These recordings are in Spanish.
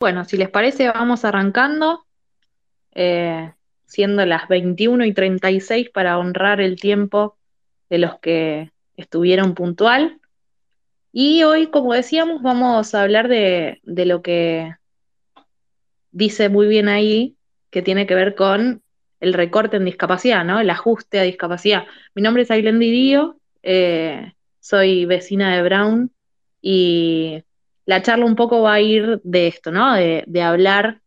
Bueno, si les parece, vamos arrancando, eh, siendo las 21 y 36 para honrar el tiempo de los que estuvieron puntual. Y hoy, como decíamos, vamos a hablar de, de lo que dice muy bien ahí, que tiene que ver con el recorte en discapacidad, ¿no? El ajuste a discapacidad. Mi nombre es Aileen Didio, eh, soy vecina de Brown y la charla un poco va a ir de esto, ¿no? De, hablar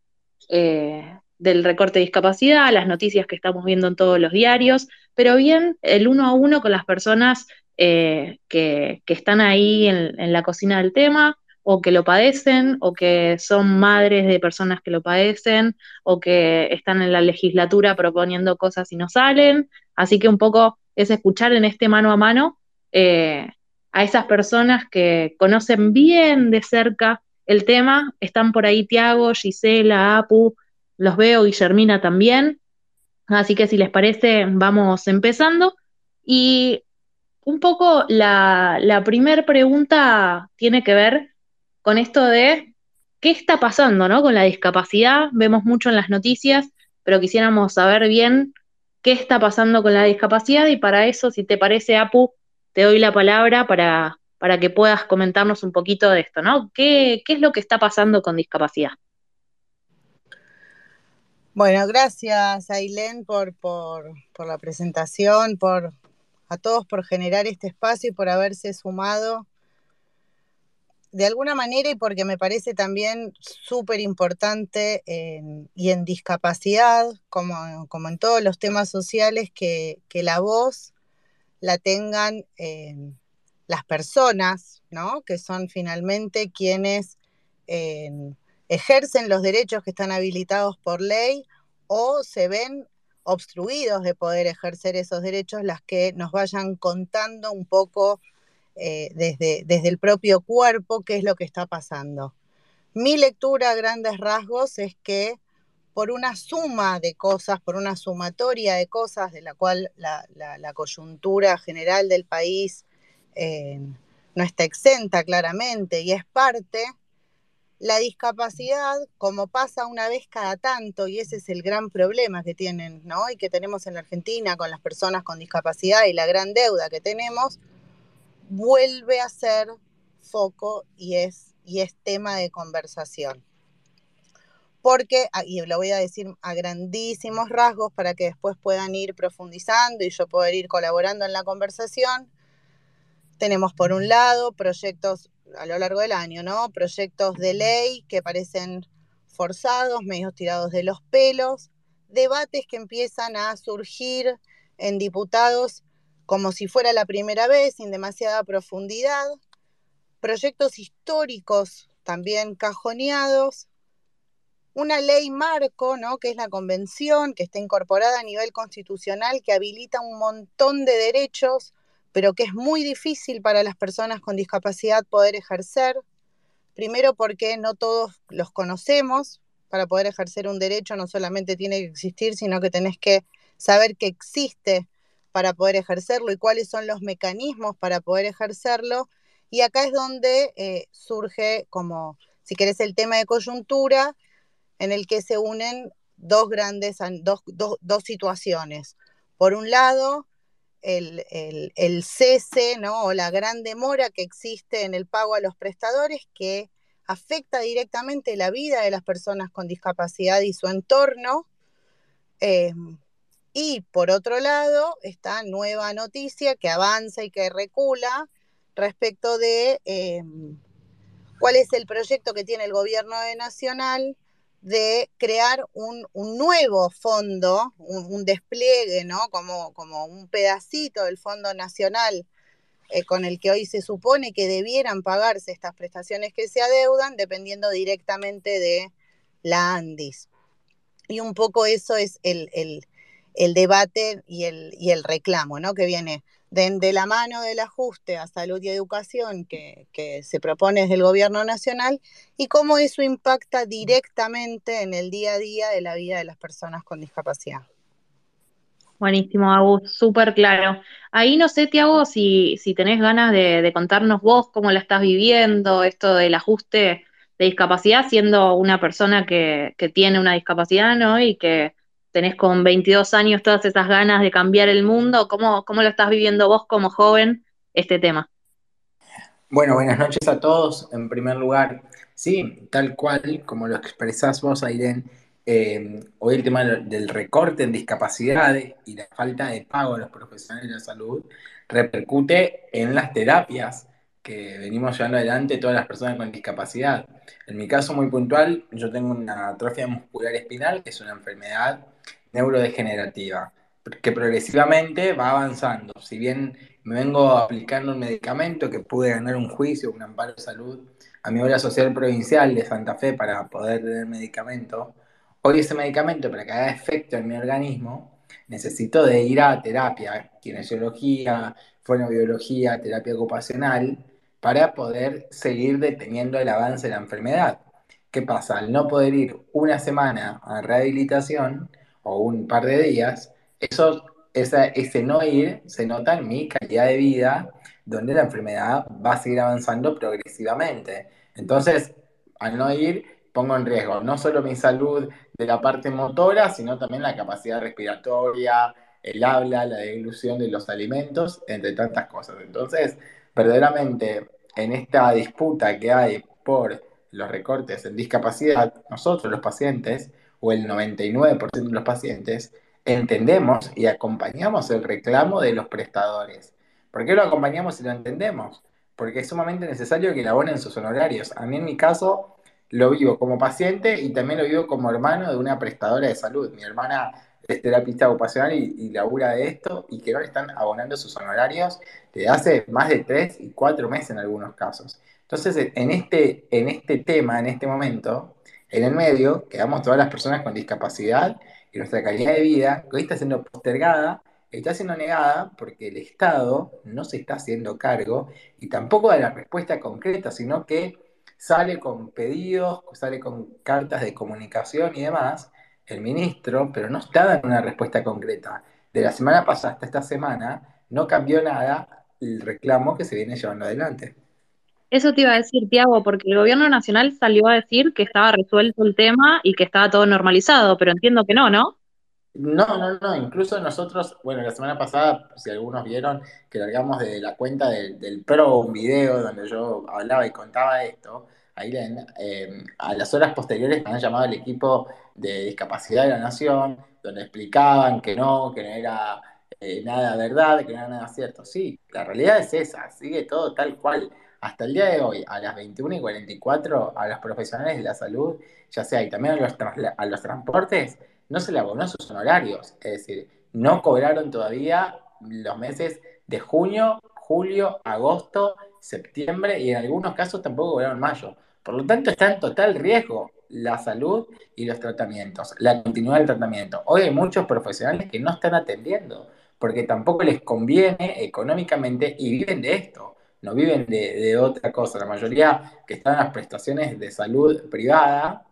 eh, del recorte de discapacidad, las noticias que estamos viendo en todos los diarios, pero bien el uno a uno con las personas eh, que, están ahí en, la cocina del tema, o que lo padecen, o que son madres de personas que lo padecen, o que están en la legislatura proponiendo cosas y no salen. Así que un poco es escuchar en este mano a mano eh, a esas personas que conocen bien de cerca el tema. Están por ahí Tiago, Gisela, Apu, los veo, Guillermina también. Así que si les parece, vamos empezando. Y un poco la, la primera pregunta tiene que ver con esto de qué está pasando ¿no? con la discapacidad. Vemos mucho en las noticias, pero quisiéramos saber bien qué está pasando con la discapacidad y para eso, si te parece, Apu, te doy la palabra para, para que puedas comentarnos un poquito de esto, ¿no? ¿Qué, es lo que está pasando con discapacidad? Bueno, gracias Ailén por, por, por la presentación, por a todos por generar este espacio y por haberse sumado de alguna manera y porque me parece también súper importante y en discapacidad, como, como, en todos los temas sociales, que, la voz la tengan las personas, ¿no? que son finalmente quienes ejercen los derechos que están habilitados por ley o se ven obstruidos de poder ejercer esos derechos, las que nos vayan contando un poco eh, desde, desde el propio cuerpo qué es lo que está pasando. Mi lectura a grandes rasgos es que por una suma de cosas, por una sumatoria de cosas de la cual la, coyuntura general del país eh, no está exenta claramente y es parte, la discapacidad, como pasa una vez cada tanto, y ese es el gran problema que tienen, ¿no? Y que tenemos en la Argentina con las personas con discapacidad y la gran deuda que tenemos, vuelve a ser foco y es, y es tema de conversación. Porque, ah, y lo voy a decir a grandísimos rasgos para que después puedan ir profundizando y yo poder ir colaborando en la conversación, tenemos por un lado proyectos a lo largo del año, ¿no? Proyectos de ley que parecen forzados, medios tirados de los pelos, debates que empiezan a surgir en diputados como si fuera la primera vez, sin demasiada profundidad, proyectos históricos también cajoneados, una ley marco, ¿no? que es la convención, que está incorporada a nivel constitucional, que habilita un montón de derechos, pero que es muy difícil para las personas con discapacidad poder ejercer. Primero porque no todos los conocemos. Para poder ejercer un derecho no solamente tiene que existir, sino que tenés que saber que existe para poder ejercerlo y cuáles son los mecanismos para poder ejercerlo. Y acá es donde eh, surge como, si querés, el tema de coyuntura, en el que se unen dos grandes, dos, dos, situaciones. Por un lado, el, el, cese ¿no? o la gran demora que existe en el pago a los prestadores que afecta directamente la vida de las personas con discapacidad y su entorno. Eh, y por otro lado, esta nueva noticia que avanza y que recula respecto de em, cuál es el proyecto que tiene el gobierno nacional de crear un, nuevo fondo, un, despliegue, ¿no? Como, como un pedacito del Fondo Nacional eh, con el que hoy se supone que debieran pagarse estas prestaciones que se adeudan, dependiendo directamente de la ANDIS. Y un poco eso es el, el debate y el, y el reclamo, ¿no? Que viene de, la mano del ajuste a salud y educación que, se propone desde el gobierno nacional y cómo eso impacta directamente en el día a día de la vida de las personas con discapacidad. Buenísimo, Agus, súper claro. Ahí no sé, Tiago, si, si tenés ganas de, contarnos vos cómo la estás viviendo, esto del ajuste de discapacidad siendo una persona que, que tiene una discapacidad, ¿no? Y que tenés con 22 años todas esas ganas de cambiar el mundo. ¿Cómo, cómo lo estás viviendo vos como joven este tema? Bueno, buenas noches a todos. En primer lugar, sí, tal cual como lo expresás vos, Aiden, eh, hoy el tema del recorte en discapacidades y la falta de pago a los profesionales de la salud repercute en las terapias que venimos llevando adelante todas las personas con discapacidad. En mi caso muy puntual, yo tengo una atrofia muscular espinal, que es una enfermedad neurodegenerativa, que progresivamente va avanzando. Si bien me vengo aplicando un medicamento que pude ganar un juicio, un amparo de salud a mi obra social provincial de Santa Fe para poder tener medicamento, hoy ese medicamento para que haga efecto en mi organismo, necesito de ir a terapia, kinesiología, fonobiología, terapia ocupacional, para poder seguir deteniendo el avance de la enfermedad. ¿Qué pasa? Al no poder ir una semana a rehabilitación o un par de días, eso, ese no ir se nota en mi calidad de vida, donde la enfermedad va a seguir avanzando progresivamente. Entonces, al no ir, pongo en riesgo no solo mi salud de la parte motora, sino también la capacidad respiratoria, el habla, la deglución de los alimentos, entre tantas cosas. Entonces, verdaderamente, en esta disputa que hay por los recortes en discapacidad, nosotros los pacientes, o el 99% de los pacientes, entendemos y acompañamos el reclamo de los prestadores. ¿Por qué lo acompañamos y lo entendemos? Porque es sumamente necesario que elaboren sus honorarios. A mí en mi caso lo vivo como paciente y también lo vivo como hermano de una prestadora de salud. Mi hermana es terapista ocupacional y, y labura de esto y que no están abonando sus honorarios desde hace más de tres y cuatro meses en algunos casos. Entonces, en este, en este tema, en este momento, en el medio, quedamos todas las personas con discapacidad y nuestra calidad de vida, que hoy está siendo postergada, está siendo negada porque el Estado no se está haciendo cargo y tampoco da la respuesta concreta, sino que sale con pedidos, sale con cartas de comunicación y demás, el ministro, pero no está dando una respuesta concreta. De la semana pasada hasta esta semana no cambió nada el reclamo que se viene llevando adelante. Eso te iba a decir, Tiago, porque el gobierno nacional salió a decir que estaba resuelto el tema y que estaba todo normalizado, pero entiendo que no, ¿no? No, no, no, incluso nosotros, bueno, la semana pasada, si algunos vieron, que largamos de la cuenta del, PRO un video donde yo hablaba y contaba esto, ahí eh, a las horas posteriores me han llamado el equipo de discapacidad de la Nación, donde explicaban que no, que no era eh, nada verdad, que no era nada cierto. Sí, la realidad es esa, sigue todo tal cual. Hasta el día de hoy, a las 21 y 44, a los profesionales de la salud, ya sea y también a los, a los transportes, no se le abonó sus honorarios. Es decir, no cobraron todavía los meses de junio, julio, agosto, septiembre y en algunos casos tampoco cobraron mayo. Por lo tanto, está en total riesgo la salud y los tratamientos, la continuidad del tratamiento. Hoy hay muchos profesionales que no están atendiendo porque tampoco les conviene económicamente y viven de esto, no viven de, otra cosa. La mayoría que están en las prestaciones de salud privada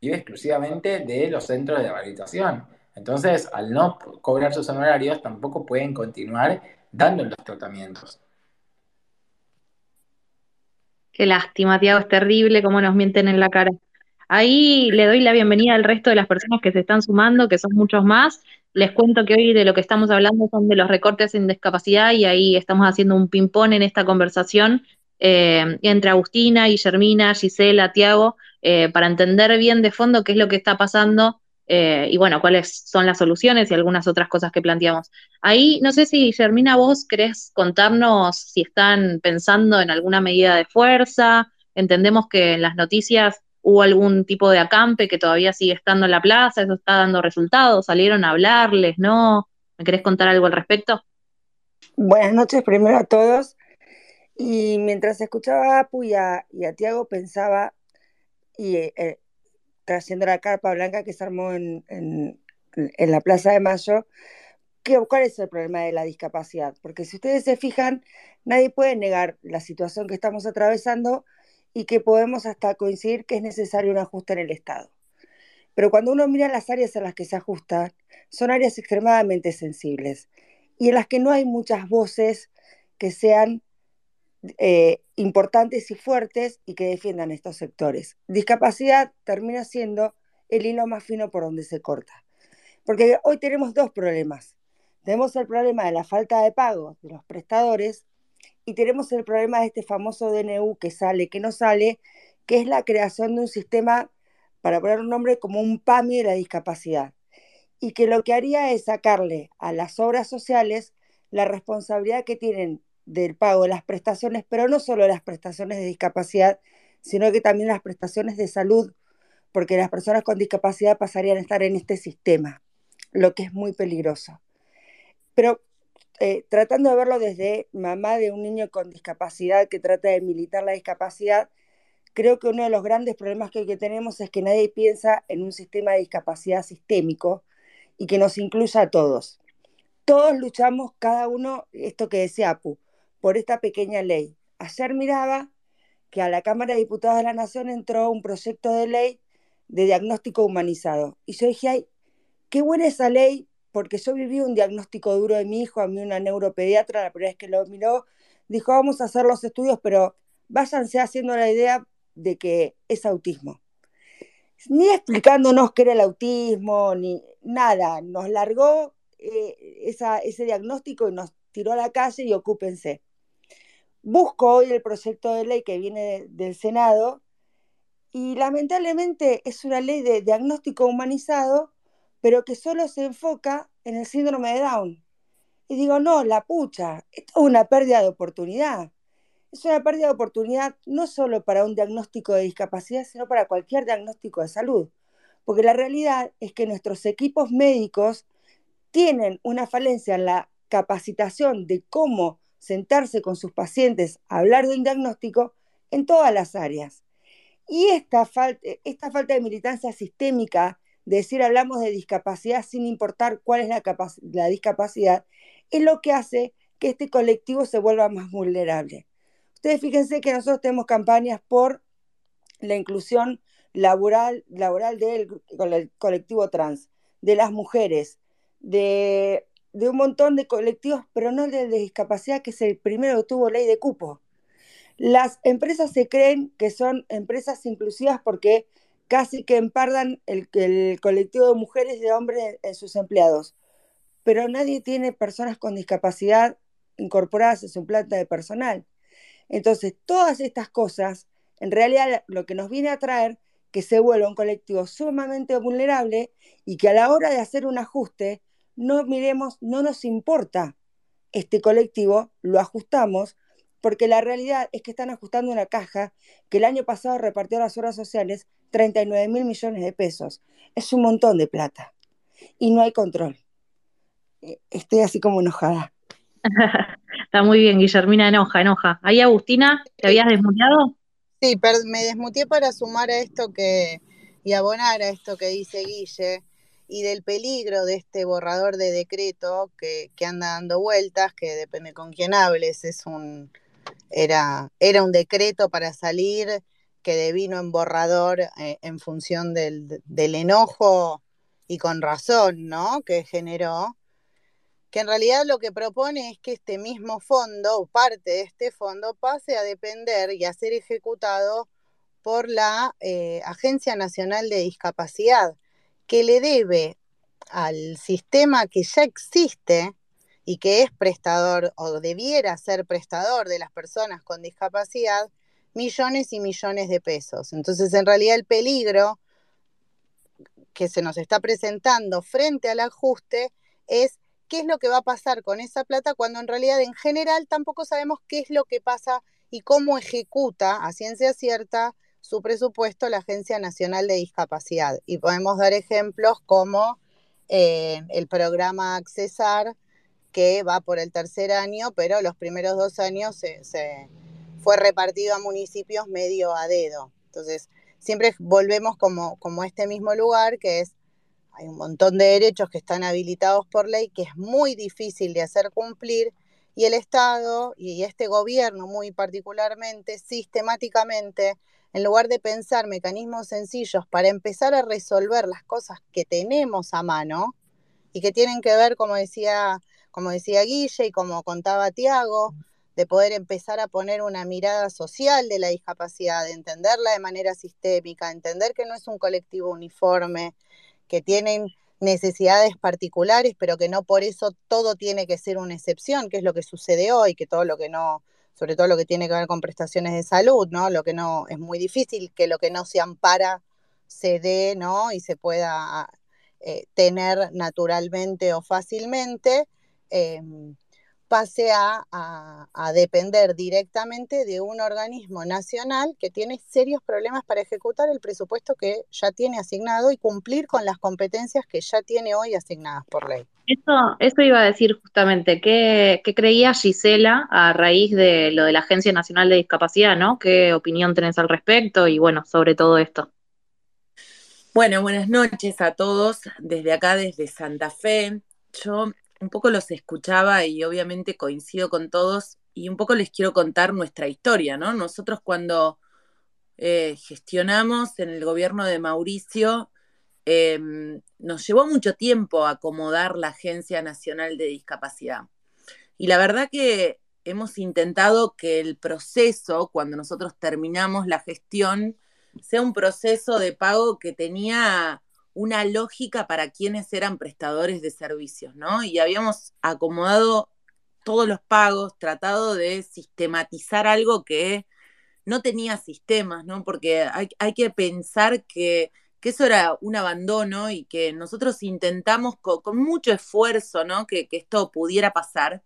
vive exclusivamente de los centros de rehabilitación. Entonces, al no cobrar sus honorarios, tampoco pueden continuar dando los tratamientos. Qué lástima, Tiago, es terrible cómo nos mienten en la cara. Ahí le doy la bienvenida al resto de las personas que se están sumando, que son muchos más. Les cuento que hoy de lo que estamos hablando son de los recortes en discapacidad y ahí estamos haciendo un ping-pong en esta conversación eh, entre Agustina, Guillermina, Gisela, Tiago, eh, para entender bien de fondo qué es lo que está pasando eh, y bueno, cuáles son las soluciones y algunas otras cosas que planteamos. Ahí, no sé si Guillermina, vos querés contarnos si están pensando en alguna medida de fuerza. Entendemos que en las noticias hubo algún tipo de acampe que todavía sigue estando en la plaza, eso está dando resultados, salieron a hablarles, ¿no? ¿Me querés contar algo al respecto? Buenas noches primero a todos. Y mientras escuchaba a Apu y a, Tiago pensaba, y eh, trayendo la carpa blanca que se armó en, la Plaza de Mayo, ¿cuál es el problema de la discapacidad? Porque si ustedes se fijan, nadie puede negar la situación que estamos atravesando y que podemos hasta coincidir que es necesario un ajuste en el Estado. Pero cuando uno mira las áreas en las que se ajusta, son áreas extremadamente sensibles y en las que no hay muchas voces que sean eh, importantes y fuertes y que defiendan estos sectores. Discapacidad termina siendo el hilo más fino por donde se corta. Porque hoy tenemos dos problemas. Tenemos el problema de la falta de pago de los prestadores y tenemos el problema de este famoso DNU que sale, que no sale, que es la creación de un sistema, para poner un nombre, como un PAMI de la discapacidad. Y que lo que haría es sacarle a las obras sociales la responsabilidad que tienen del pago de las prestaciones, pero no solo las prestaciones de discapacidad, sino que también las prestaciones de salud, porque las personas con discapacidad pasarían a estar en este sistema, lo que es muy peligroso. Pero eh, tratando de verlo desde mamá de un niño con discapacidad que trata de militar la discapacidad, creo que uno de los grandes problemas que, que tenemos es que nadie piensa en un sistema de discapacidad sistémico y que nos incluya a todos. Todos luchamos, cada uno, esto que decía Apu, por esta pequeña ley. Ayer miraba que a la Cámara de Diputados de la Nación entró un proyecto de ley de diagnóstico humanizado. Y yo dije, ay, qué buena esa ley, porque yo viví un diagnóstico duro de mi hijo, a mí una neuropediatra, la primera vez que lo miró, dijo, vamos a hacer los estudios, pero váyanse haciendo la idea de que es autismo. Ni explicándonos qué era el autismo, ni nada, nos largó eh, ese diagnóstico y nos tiró a la calle y ocúpense. Busco hoy el proyecto de ley que viene del Senado y lamentablemente es una ley de diagnóstico humanizado, pero que solo se enfoca en el síndrome de Down. Y digo, no, la pucha, esto es una pérdida de oportunidad. Es una pérdida de oportunidad no solo para un diagnóstico de discapacidad, sino para cualquier diagnóstico de salud. Porque la realidad es que nuestros equipos médicos tienen una falencia en la capacitación de cómo sentarse con sus pacientes a hablar de un diagnóstico en todas las áreas. Y esta, falta, esta falta de militancia sistémica, decir hablamos de discapacidad sin importar cuál es la, la discapacidad, es lo que hace que este colectivo se vuelva más vulnerable. Ustedes fíjense que nosotros tenemos campañas por la inclusión laboral, laboral del colectivo trans, de las mujeres, de de un montón de colectivos, pero no el de discapacidad, que es el primero que tuvo ley de cupo. Las empresas se creen que son empresas inclusivas porque casi que empardan el, el colectivo de mujeres y de hombres en sus empleados, pero nadie tiene personas con discapacidad incorporadas en su planta de personal. Entonces, todas estas cosas, en realidad lo que nos viene a traer que se vuelva un colectivo sumamente vulnerable y que a la hora de hacer un ajuste no miremos, no nos importa este colectivo, lo ajustamos, porque la realidad es que están ajustando una caja que el año pasado repartió a las horas sociales 39 mil millones de pesos. Es un montón de plata y no hay control. Eh, estoy así como enojada. Está muy bien, Guillermina, enoja, enoja. Ahí, Agustina, ¿te habías desmuteado? Sí, me desmuteé para sumar a esto que y abonar a esto que dice Guille y del peligro de este borrador de decreto que, anda dando vueltas, que depende con quién hables, es un, era, era un decreto para salir que devino en borrador eh, en función del, del, enojo y con razón, ¿no? Que generó, que en realidad lo que propone es que este mismo fondo, o parte de este fondo, pase a depender y a ser ejecutado por la eh, Agencia Nacional de Discapacidad que le debe al sistema que ya existe y que es prestador o debiera ser prestador de las personas con discapacidad millones y millones de pesos. Entonces, en realidad el peligro que se nos está presentando frente al ajuste es qué es lo que va a pasar con esa plata cuando en realidad en general tampoco sabemos qué es lo que pasa y cómo ejecuta a ciencia cierta su presupuesto la Agencia Nacional de Discapacidad. Y podemos dar ejemplos como eh, el programa Accesar, que va por el tercer año, pero los primeros dos años fue repartido a municipios medio a dedo. Entonces, siempre volvemos como, como este mismo lugar, que es, hay un montón de derechos que están habilitados por ley, que es muy difícil de hacer cumplir, y el Estado y este gobierno muy particularmente, sistemáticamente, en lugar de pensar mecanismos sencillos para empezar a resolver las cosas que tenemos a mano y que tienen que ver, como decía, como decía Guille y como contaba Tiago, de poder empezar a poner una mirada social de la discapacidad, de entenderla de manera sistémica, entender que no es un colectivo uniforme, que tienen necesidades particulares, pero que no por eso todo tiene que ser una excepción, que es lo que sucede hoy, que todo lo que no, sobre todo lo que tiene que ver con prestaciones de salud, ¿no? Lo que no es muy difícil que lo que no se ampara se dé, ¿no? Y se pueda eh, tener naturalmente o fácilmente. Em, pase a, depender directamente de un organismo nacional que tiene serios problemas para ejecutar el presupuesto que ya tiene asignado y cumplir con las competencias que ya tiene hoy asignadas por ley. Eso, eso iba a decir justamente, ¿qué, ¿qué, creía Gisela a raíz de lo de la Agencia Nacional de Discapacidad, ¿no? ¿Qué opinión tenés al respecto y bueno, sobre todo esto? Bueno, buenas noches a todos desde acá, desde Santa Fe. Yo un poco los escuchaba y obviamente coincido con todos y un poco les quiero contar nuestra historia, ¿no? Nosotros cuando eh, gestionamos en el gobierno de Mauricio, em, nos llevó mucho tiempo acomodar la Agencia Nacional de Discapacidad. Y la verdad que hemos intentado que el proceso, cuando nosotros terminamos la gestión, sea un proceso de pago que tenía una lógica para quienes eran prestadores de servicios, ¿no? Y habíamos acomodado todos los pagos, tratado de sistematizar algo que no tenía sistemas, ¿no? Porque hay, que pensar que, eso era un abandono y que nosotros intentamos con, mucho esfuerzo, ¿no? Que, que esto pudiera pasar.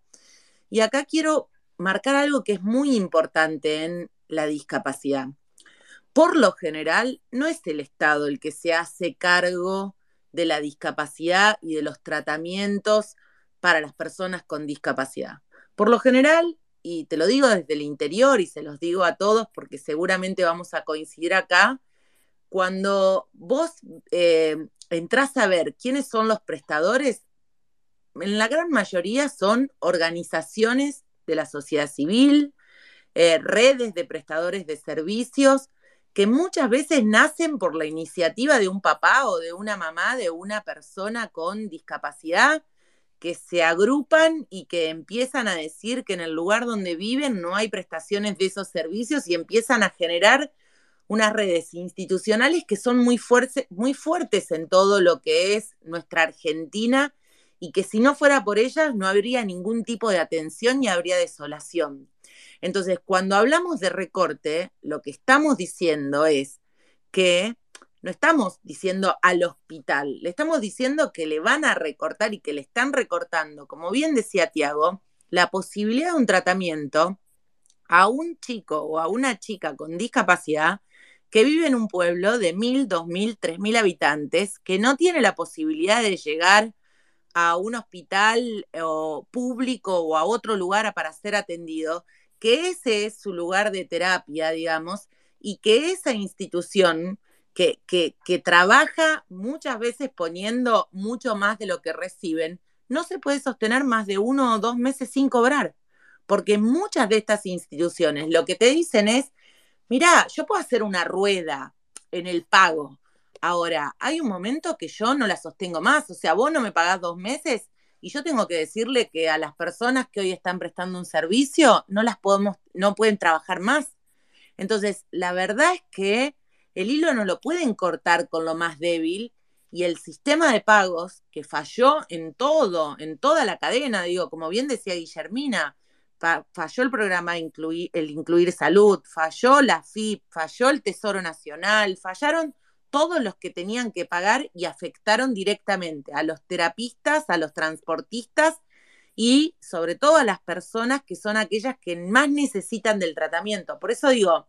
Y acá quiero marcar algo que es muy importante en la discapacidad por lo general, no es el Estado el que se hace cargo de la discapacidad y de los tratamientos para las personas con discapacidad. Por lo general, y te lo digo desde el interior y se los digo a todos porque seguramente vamos a coincidir acá, cuando vos eh, entras a ver quiénes son los prestadores, en la gran mayoría son organizaciones de la sociedad civil, eh, redes de prestadores de servicios que muchas veces nacen por la iniciativa de un papá o de una mamá de una persona con discapacidad, que se agrupan y que empiezan a decir que en el lugar donde viven no hay prestaciones de esos servicios y empiezan a generar unas redes institucionales que son muy, muy fuertes en todo lo que es nuestra Argentina y que si no fuera por ellas no habría ningún tipo de atención ni habría desolación. Entonces, cuando hablamos de recorte, lo que estamos diciendo es que no estamos diciendo al hospital, le estamos diciendo que le van a recortar y que le están recortando, como bien decía Tiago, la posibilidad de un tratamiento a un chico o a una chica con discapacidad que vive en un pueblo de mil, dos mil, tres mil habitantes, que no tiene la posibilidad de llegar a un hospital o público o a otro lugar para ser atendido que ese es su lugar de terapia, digamos, y que esa institución que, que, que, trabaja muchas veces poniendo mucho más de lo que reciben, no se puede sostener más de uno o dos meses sin cobrar. Porque muchas de estas instituciones lo que te dicen es, mira, yo puedo hacer una rueda en el pago. Ahora, hay un momento que yo no la sostengo más. O sea, vos no me pagás dos meses y yo tengo que decirle que a las personas que hoy están prestando un servicio no las podemos, no pueden trabajar más. Entonces, la verdad es que el hilo no lo pueden cortar con lo más débil y el sistema de pagos que falló en todo, en toda la cadena, digo, como bien decía Guillermina, falló el programa incluir, el incluir salud, falló la FIP, falló el Tesoro Nacional, fallaron todos los que tenían que pagar y afectaron directamente a los terapistas, a los transportistas y sobre todo a las personas que son aquellas que más necesitan del tratamiento. Por eso digo,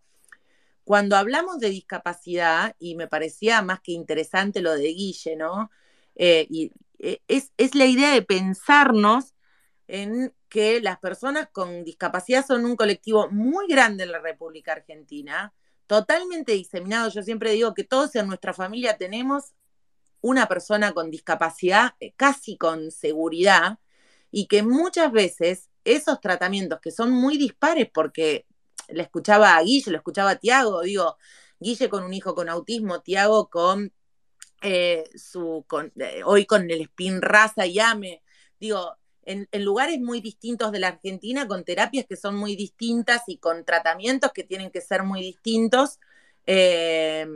cuando hablamos de discapacidad, y me parecía más que interesante lo de Guille, ¿no? Eh, y eh, es, es la idea de pensarnos en que las personas con discapacidad son un colectivo muy grande en la República Argentina, totalmente diseminado. Yo siempre digo que todos en nuestra familia tenemos una persona con discapacidad eh, casi con seguridad y que muchas veces esos tratamientos que son muy dispares porque le escuchaba a Guille, lo escuchaba a Tiago, digo, Guille con un hijo con autismo, Tiago con eh, su, con, eh, hoy con el spin raza y ame, digo, en, lugares muy distintos de la Argentina, con terapias que son muy distintas y con tratamientos que tienen que ser muy distintos. Eh,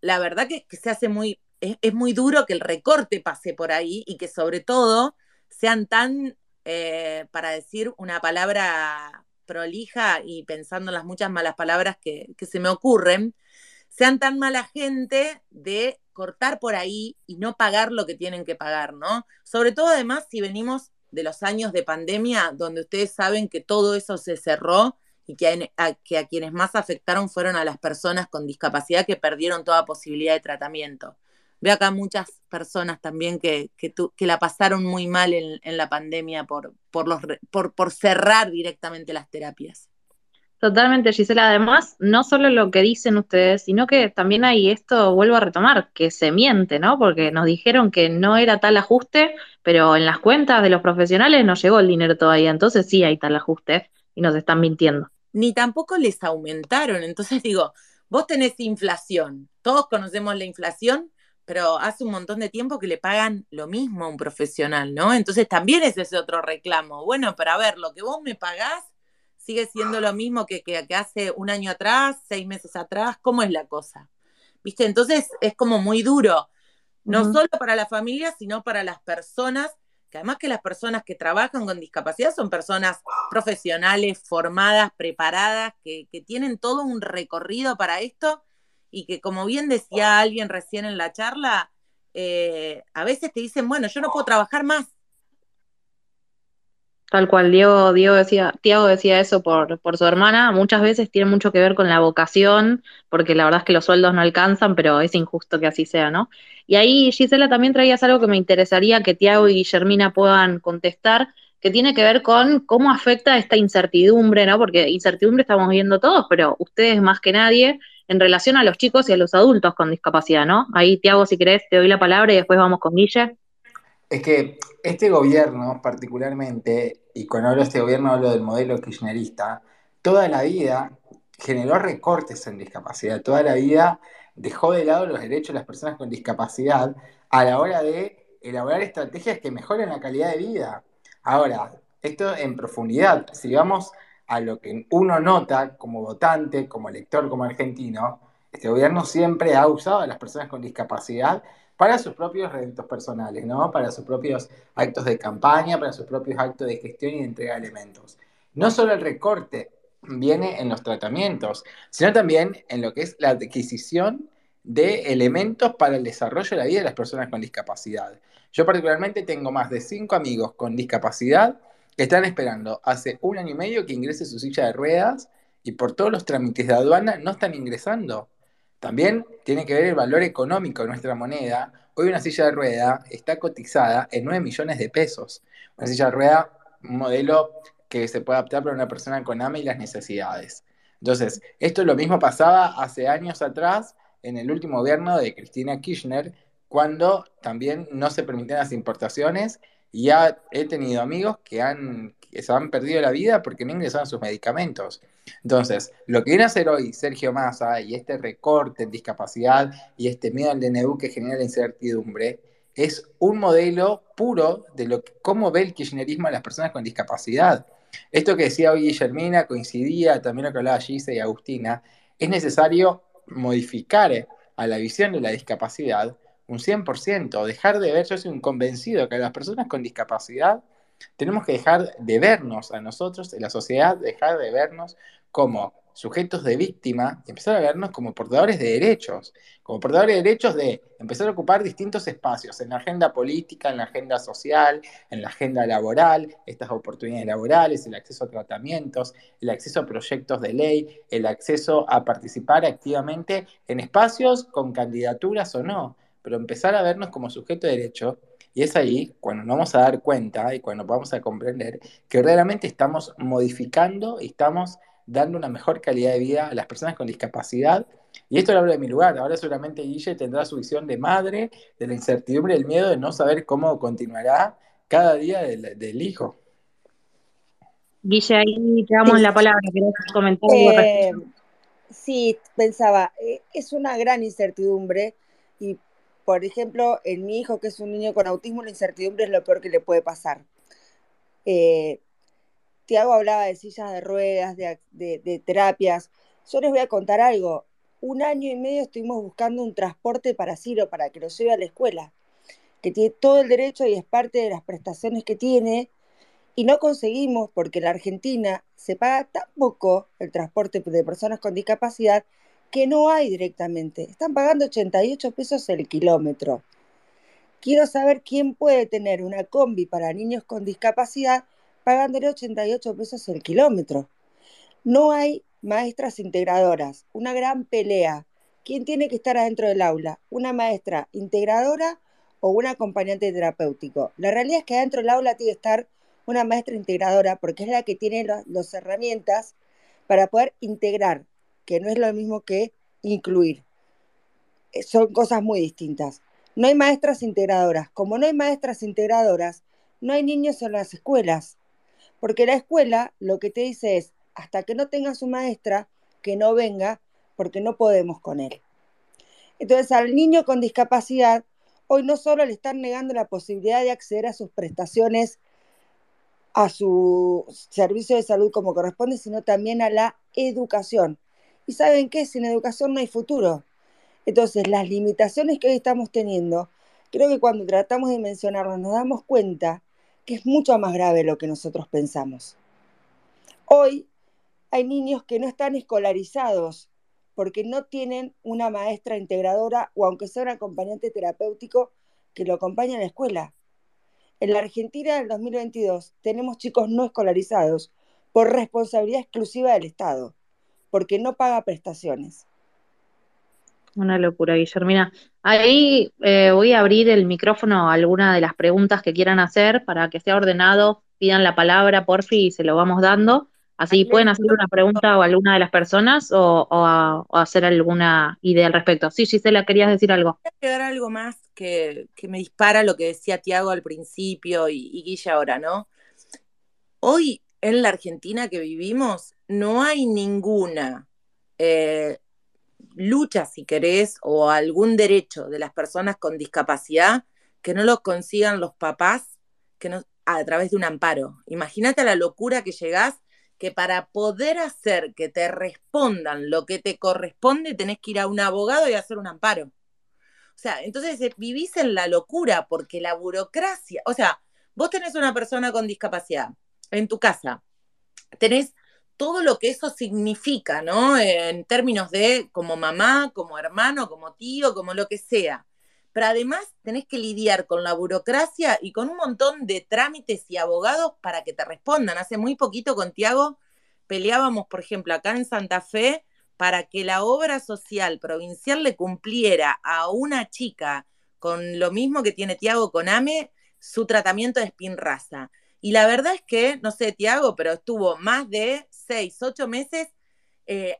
la verdad que, se hace muy, es, muy duro que el recorte pase por ahí y que sobre todo sean tan, eh, para decir una palabra prolija y pensando en las muchas malas palabras que, que se me ocurren, sean tan mala gente de cortar por ahí y no pagar lo que tienen que pagar, ¿no? Sobre todo además si venimos de los años de pandemia, donde ustedes saben que todo eso se cerró y que a, quienes más afectaron fueron a las personas con discapacidad que perdieron toda posibilidad de tratamiento. Veo acá muchas personas también que, que, que la pasaron muy mal en, en la pandemia por, por, los, por, por cerrar directamente las terapias. Totalmente, Gisela. Además, no solo lo que dicen ustedes, sino que también hay esto, vuelvo a retomar, que se miente, ¿no? Porque nos dijeron que no era tal ajuste, pero en las cuentas de los profesionales no llegó el dinero todavía. Entonces sí hay tal ajuste y nos están mintiendo. Ni tampoco les aumentaron. Entonces digo, vos tenés inflación. Todos conocemos la inflación, pero hace un montón de tiempo que le pagan lo mismo a un profesional, ¿no? Entonces también es ese otro reclamo. Bueno, pero a ver, lo que vos me pagás sigue siendo lo mismo que, que, hace un año atrás, seis meses atrás, ¿cómo es la cosa? ¿Viste? Entonces es como muy duro, no solo para la familia, sino para las personas, que además que las personas que trabajan con discapacidad son personas profesionales, formadas, preparadas, que, que tienen todo un recorrido para esto y que como bien decía alguien recién en la charla, eh, a veces te dicen, bueno, yo no puedo trabajar más, Tal cual, Diego, decía, Tiago decía eso por, por su hermana, muchas veces tiene mucho que ver con la vocación, porque la verdad es que los sueldos no alcanzan, pero es injusto que así sea, ¿no? Y ahí, Gisela, también traías algo que me interesaría que Tiago y Guillermina puedan contestar, que tiene que ver con cómo afecta esta incertidumbre, ¿no? Porque incertidumbre estamos viendo todos, pero ustedes más que nadie, en relación a los chicos y a los adultos con discapacidad, ¿no? Ahí, Tiago, si querés, te doy la palabra y después vamos con Guille. Es que este gobierno, particularmente, y cuando hablo de este gobierno hablo del modelo kirchnerista, toda la vida generó recortes en discapacidad, toda la vida dejó de lado los derechos de las personas con discapacidad a la hora de elaborar estrategias que mejoren la calidad de vida. Ahora, esto en profundidad, si vamos a lo que uno nota como votante, como elector, como argentino, este gobierno siempre ha usado a las personas con discapacidad para sus propios réditos personales, ¿no? Para sus propios actos de campaña, para sus propios actos de gestión y de entrega de elementos. No solo el recorte viene en los tratamientos, sino también en lo que es la adquisición de elementos para el desarrollo de la vida de las personas con discapacidad. Yo particularmente tengo más de cinco amigos con discapacidad que están esperando hace un año y medio que ingrese su silla de ruedas y por todos los trámites de aduana no están ingresando. También tiene que ver el valor económico de nuestra moneda. Hoy una silla de rueda está cotizada en 9 millones de pesos. Una silla de rueda, un modelo que se puede adaptar para una persona con AME y las necesidades. Entonces, esto lo mismo pasaba hace años atrás en el último gobierno de Cristina Kirchner, cuando también no se permitían las importaciones y he tenido amigos que, han, que se han perdido la vida porque no ingresaban sus medicamentos. Entonces, lo que viene a hacer hoy Sergio Massa y este recorte en discapacidad y este miedo al DNU que genera la incertidumbre es un modelo puro de lo cómo ve el kirchnerismo a las personas con discapacidad. Esto que decía hoy Guillermina coincidía también lo que hablaba Gise y Agustina, es necesario modificar a la visión de la discapacidad un 100%, dejar de ver, yo soy un convencido que las personas con discapacidad tenemos que dejar de vernos a nosotros, en la sociedad, dejar de vernos como sujetos de víctima y empezar a vernos como portadores de derechos, como portadores de derechos de empezar a ocupar distintos espacios en la agenda política, en la agenda social, en la agenda laboral, estas oportunidades laborales, el acceso a tratamientos, el acceso a proyectos de ley, el acceso a participar activamente en espacios con candidaturas o no, pero empezar a vernos como sujeto de derecho y es ahí cuando nos vamos a dar cuenta y cuando vamos a comprender que verdaderamente estamos modificando y estamos dando una mejor calidad de vida a las personas con discapacidad. Y esto lo hablo de mi lugar. Ahora seguramente Guille tendrá su visión de madre, de la incertidumbre, del miedo de no saber cómo continuará cada día del, hijo. Guille, ahí te damos la palabra. ¿Querés comentar eh, sí, pensaba, eh, es una gran incertidumbre y por ejemplo, en mi hijo, que es un niño con autismo, la incertidumbre es lo peor que le puede pasar. Eh, Tiago hablaba de sillas de ruedas, de, terapias. Yo les voy a contar algo. Un año y medio estuvimos buscando un transporte para Ciro para que lo lleve a la escuela, que tiene todo el derecho y es parte de las prestaciones que tiene, y no conseguimos porque en la Argentina se paga tan poco el transporte de personas con discapacidad que no hay directamente. Están pagando 88 pesos el kilómetro. Quiero saber quién puede tener una combi para niños con discapacidad pagándole 88 pesos el kilómetro. No hay maestras integradoras. Una gran pelea. ¿Quién tiene que estar adentro del aula? ¿Una maestra integradora o un acompañante terapéutico? La realidad es que adentro del aula tiene que estar una maestra integradora porque es la que tiene las herramientas para poder integrar, que no es lo mismo que incluir. Eh, son cosas muy distintas. No hay maestras integradoras. Como no hay maestras integradoras, no hay niños en las escuelas. Porque la escuela lo que te dice es, hasta que no tenga su maestra, que no venga, porque no podemos con él. Entonces al niño con discapacidad, hoy no solo le están negando la posibilidad de acceder a sus prestaciones a su servicio de salud como corresponde, sino también a la educación. ¿Y saben qué? Sin educación no hay futuro. Entonces, las limitaciones que hoy estamos teniendo, creo que cuando tratamos de mencionarlas nos damos cuenta que es mucho más grave lo que nosotros pensamos. Hoy hay niños que no están escolarizados porque no tienen una maestra integradora o aunque sea un acompañante terapéutico que lo acompañe a la escuela. En la Argentina del 2022 tenemos chicos no escolarizados por responsabilidad exclusiva del Estado, porque no paga prestaciones. Una locura, Guillermina. Ahí eh, voy a abrir el micrófono a alguna de las preguntas que quieran hacer para que sea ordenado, pidan la palabra, por fin, y se lo vamos dando. Así pueden hacer una pregunta o alguna de las personas o, hacer alguna idea al respecto. Sí, Gisela, querías decir algo. Quiero agregar algo más que, me dispara lo que decía Tiago al principio y, y Guilla ahora, ¿no? Hoy en la Argentina que vivimos no hay ninguna eh, lucha, si querés, o algún derecho de las personas con discapacidad que no lo consigan los papás que no, a través de un amparo. Imagínate la locura que llegás que para poder hacer que te respondan lo que te corresponde, tenés que ir a un abogado y hacer un amparo. O sea, entonces eh, vivís en la locura porque la burocracia, o sea, vos tenés una persona con discapacidad en tu casa, tenés todo lo que eso significa, ¿no? En términos de como mamá, como hermano, como tío, como lo que sea. Pero además tenés que lidiar con la burocracia y con un montón de trámites y abogados para que te respondan. Hace muy poquito con Tiago peleábamos, por ejemplo, acá en Santa Fe, para que la obra social provincial le cumpliera a una chica con lo mismo que tiene Tiago con AME, su tratamiento de raza. Y la verdad es que, no sé, Tiago, pero estuvo más de seis, ocho meses eh,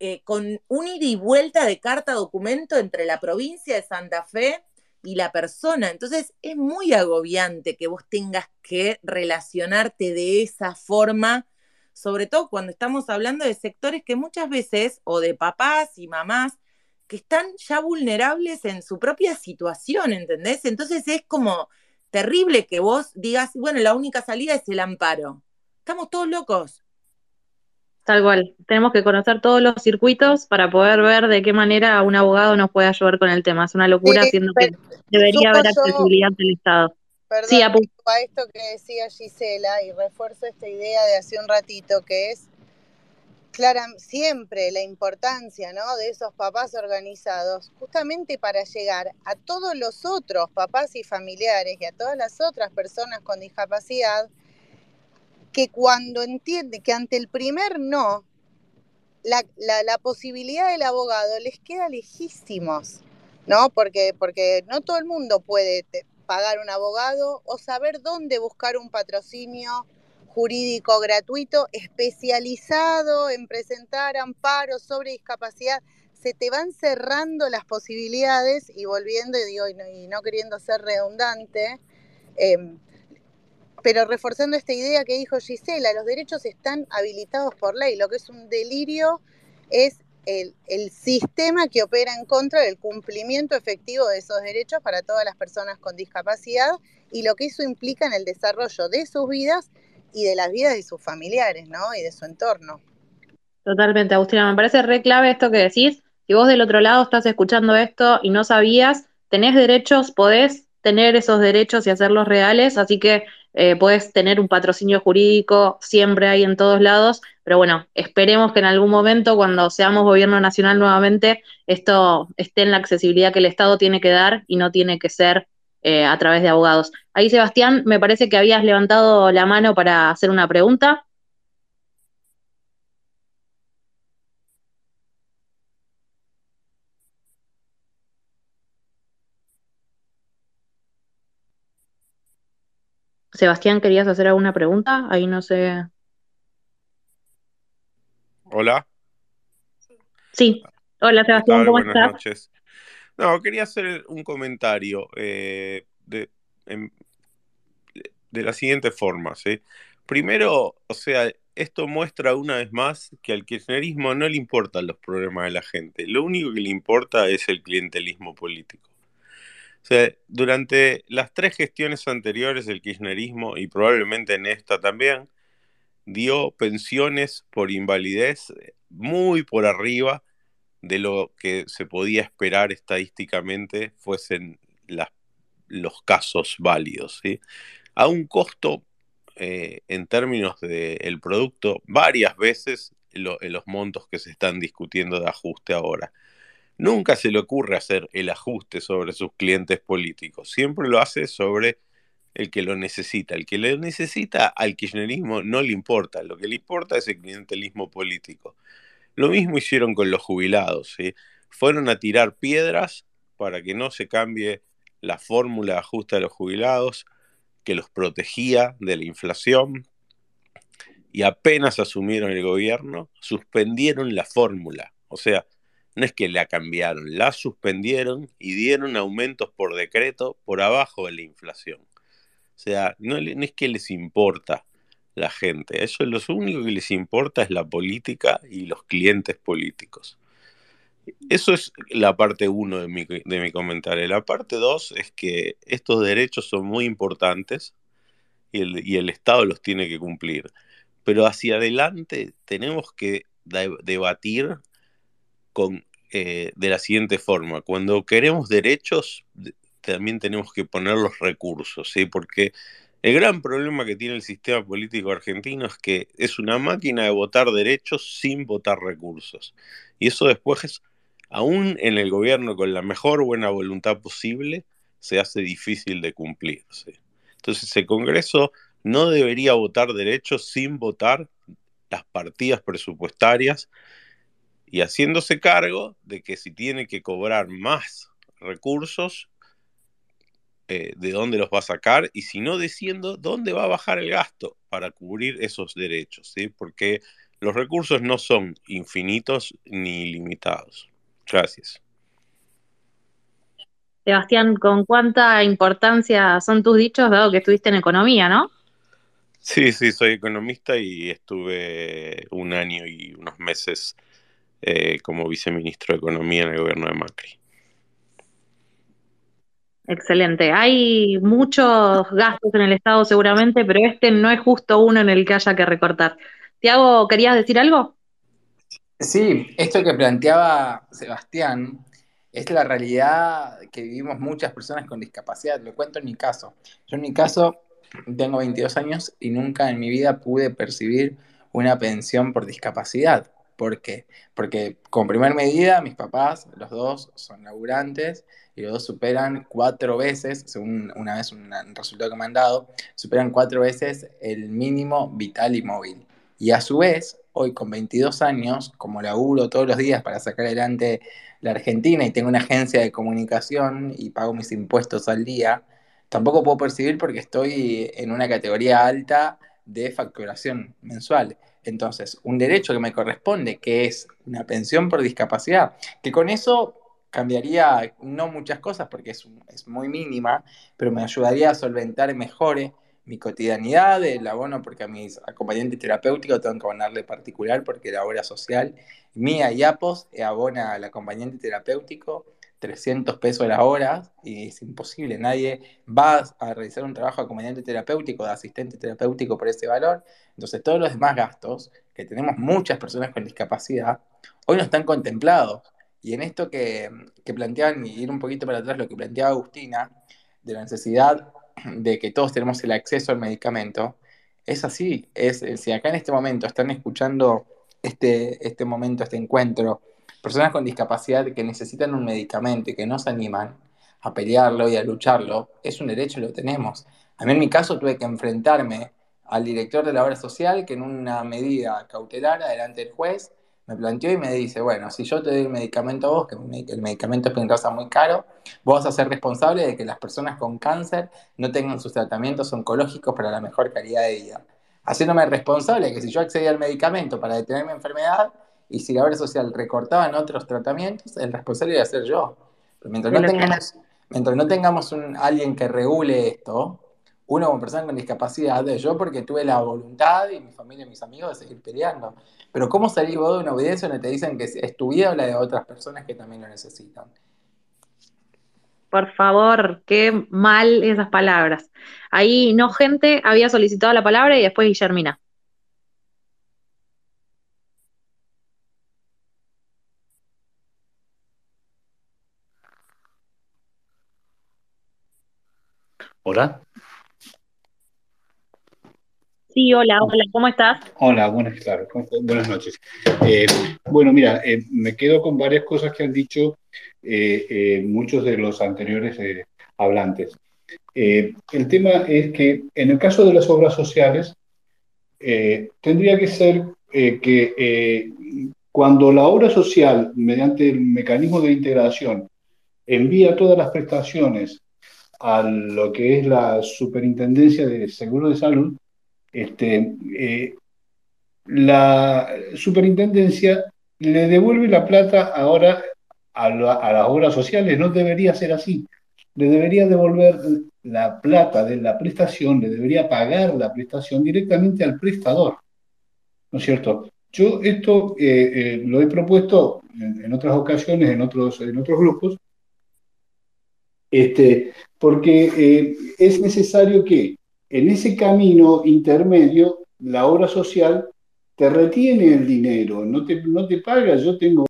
eh, con un ida y vuelta de carta documento entre la provincia de Santa Fe y la persona. Entonces es muy agobiante que vos tengas que relacionarte de esa forma, sobre todo cuando estamos hablando de sectores que muchas veces, o de papás y mamás, que están ya vulnerables en su propia situación, ¿entendés? Entonces es como terrible que vos digas, bueno, la única salida es el amparo. Estamos todos locos. Tal cual. Tenemos que conocer todos los circuitos para poder ver de qué manera un abogado nos puede ayudar con el tema. Es una locura, siendo que debería haber accesibilidad del Estado. Perdón, sí, a esto que decía Gisela y refuerzo esta idea de hace un ratito, que es clara, siempre la importancia ¿no? de esos papás organizados, justamente para llegar a todos los otros papás y familiares y a todas las otras personas con discapacidad, que cuando entiende que ante el primer no, la, la, posibilidad del abogado les queda lejísimos, ¿no? Porque, porque no todo el mundo puede pagar un abogado o saber dónde buscar un patrocinio jurídico gratuito especializado en presentar amparos sobre discapacidad, se te van cerrando las posibilidades y volviendo, y, no, queriendo ser redundante, em, pero reforzando esta idea que dijo Gisela, los derechos están habilitados por ley, lo que es un delirio es el, sistema que opera en contra del cumplimiento efectivo de esos derechos para todas las personas con discapacidad y lo que eso implica en el desarrollo de sus vidas y de las vidas de sus familiares, ¿no? Y de su entorno. Totalmente, Agustina, me parece re clave esto que decís. Si vos del otro lado estás escuchando esto y no sabías, tenés derechos, podés tener esos derechos y hacerlos reales, así que eh, puedes tener un patrocinio jurídico, siempre hay en todos lados, pero bueno, esperemos que en algún momento, cuando seamos gobierno nacional nuevamente, esto esté en la accesibilidad que el Estado tiene que dar y no tiene que ser eh, a través de abogados. Ahí, Sebastián, me parece que habías levantado la mano para hacer una pregunta. Sebastián, ¿querías hacer alguna pregunta? Ahí no sé. Hola. Sí. Hola, Sebastián, ¿cómo Buenas noches. No, quería hacer un comentario eh, de, de la siguiente forma. ¿sí? Primero, o sea, esto muestra una vez más que al kirchnerismo no le importan los problemas de la gente. Lo único que le importa es el clientelismo político. O sea, durante las tres gestiones anteriores del kirchnerismo, y probablemente en esta también, dio pensiones por invalidez muy por arriba de lo que se podía esperar estadísticamente fuesen los casos válidos, a un costo eh, en términos del producto varias veces en los montos que se están discutiendo de ajuste ahora. Nunca se le ocurre hacer el ajuste sobre sus clientes políticos, siempre lo hace sobre el que lo necesita. El que lo necesita al kirchnerismo no le importa, lo que le importa es el clientelismo político. Lo mismo hicieron con los jubilados, fueron a tirar piedras para que no se cambie la fórmula de ajuste a los jubilados, que los protegía de la inflación, y apenas asumieron el gobierno, suspendieron la fórmula. O sea, no es que la cambiaron, la suspendieron y dieron aumentos por decreto por abajo de la inflación. O sea, no, es que les importa la gente, eso es lo único que les importa es la política y los clientes políticos. Eso es la parte uno de mi, de mi comentario. La parte dos es que estos derechos son muy importantes y el, y el Estado los tiene que cumplir. Pero hacia adelante tenemos que debatir con, eh, de la siguiente forma. Cuando queremos derechos, también tenemos que poner los recursos, ¿sí? Porque el gran problema que tiene el sistema político argentino es que es una máquina de votar derechos sin votar recursos. Y eso después, aún en el gobierno con la mejor buena voluntad posible, se hace difícil de cumplir. Entonces el Congreso no debería votar derechos sin votar las partidas presupuestarias y haciéndose cargo de que si tiene que cobrar más recursos, eh, de dónde los va a sacar y si no diciendo dónde va a bajar el gasto para cubrir esos derechos, ¿sí? porque los recursos no son infinitos ni limitados. Gracias. Sebastián, ¿con cuánta importancia son tus dichos, dado que estuviste en economía, no? Sí, sí, soy economista y estuve un año y unos meses eh, como viceministro de Economía en el gobierno de Macri. Excelente. Hay muchos gastos en el Estado seguramente, pero este no es justo uno en el que haya que recortar. Tiago, ¿querías decir algo? Sí, esto que planteaba Sebastián es la realidad que vivimos muchas personas con discapacidad. Lo cuento en mi caso. Yo en mi caso tengo 22 años y nunca en mi vida pude percibir una pensión por discapacidad. ¿Por qué? Porque con primer medida mis papás, los dos son laburantes y los dos superan cuatro veces, según una vez un resultado que me han dado, superan cuatro veces el mínimo vital y móvil. Y a su vez, hoy con 22 años, como laburo todos los días para sacar adelante la Argentina y tengo una agencia de comunicación y pago mis impuestos al día, tampoco puedo percibir porque estoy en una categoría alta de facturación mensual. Entonces, un derecho que me corresponde, que es una pensión por discapacidad, que con eso cambiaría no muchas cosas porque es, es muy mínima, pero me ayudaría a solventar mejor mi cotidianidad, el abono, porque a mis acompañantes terapéuticos tengo que abonarle particular porque la obra social mía y APOS abona al acompañante terapéutico 300 pesos la hora y es imposible. Nadie va a realizar un trabajo de acompañante terapéutico, de asistente terapéutico por ese valor. Entonces, todos los demás gastos, que tenemos muchas personas con discapacidad, hoy no están contemplados. Y en esto que, que planteaban, y ir un poquito para atrás, lo que planteaba Agustina, de la necesidad de que todos tenemos el acceso al medicamento, es así. Es, si acá en este momento están escuchando este, este momento, este encuentro, personas con discapacidad que necesitan un medicamento y que no se animan a pelearlo y a lucharlo, es un derecho y lo tenemos. A mí en mi caso tuve que enfrentarme al director de la obra social que en una medida cautelar delante del juez me planteó y me dice, bueno, si yo te doy el medicamento a vos, que el medicamento es raza muy caro, vos vas a ser responsable de que las personas con cáncer no tengan sus tratamientos oncológicos para la mejor calidad de vida. Haciéndome responsable de que si yo accedía al medicamento para detener mi enfermedad y si la obra social recortaba en otros tratamientos, el responsable iba a ser yo. Pero mientras no tengamos, mientras no tengamos un, alguien que regule esto, uno como persona con discapacidad, yo porque tuve la voluntad y mi familia y mis amigos de seguir peleando. Pero ¿cómo salir vos de una audiencia donde te dicen que es tu vida o la de otras personas que también lo necesitan? Por favor, qué mal esas palabras. Ahí no gente había solicitado la palabra y después Guillermina. Hola. Sí, hola, hola, ¿cómo estás? Hola, buenas, claro, buenas noches. Eh, bueno, mira, eh, me quedo con varias cosas que han dicho eh, muchos de los anteriores hablantes. el tema es que en el caso de las obras sociales, tendría que ser que cuando la obra social, mediante el mecanismo de integración, envía todas las prestaciones a lo que es la Superintendencia de Seguro de Salud, este, eh, la superintendencia le devuelve la plata ahora a, las obras sociales. No debería ser así. Le debería devolver la plata de la prestación, le debería pagar la prestación directamente al prestador. ¿No es cierto? Yo esto eh, eh, lo he propuesto en, otras ocasiones, en otros, en otros grupos, este, porque es necesario que en ese camino intermedio, la obra social te retiene el dinero, no te, no te paga. Yo tengo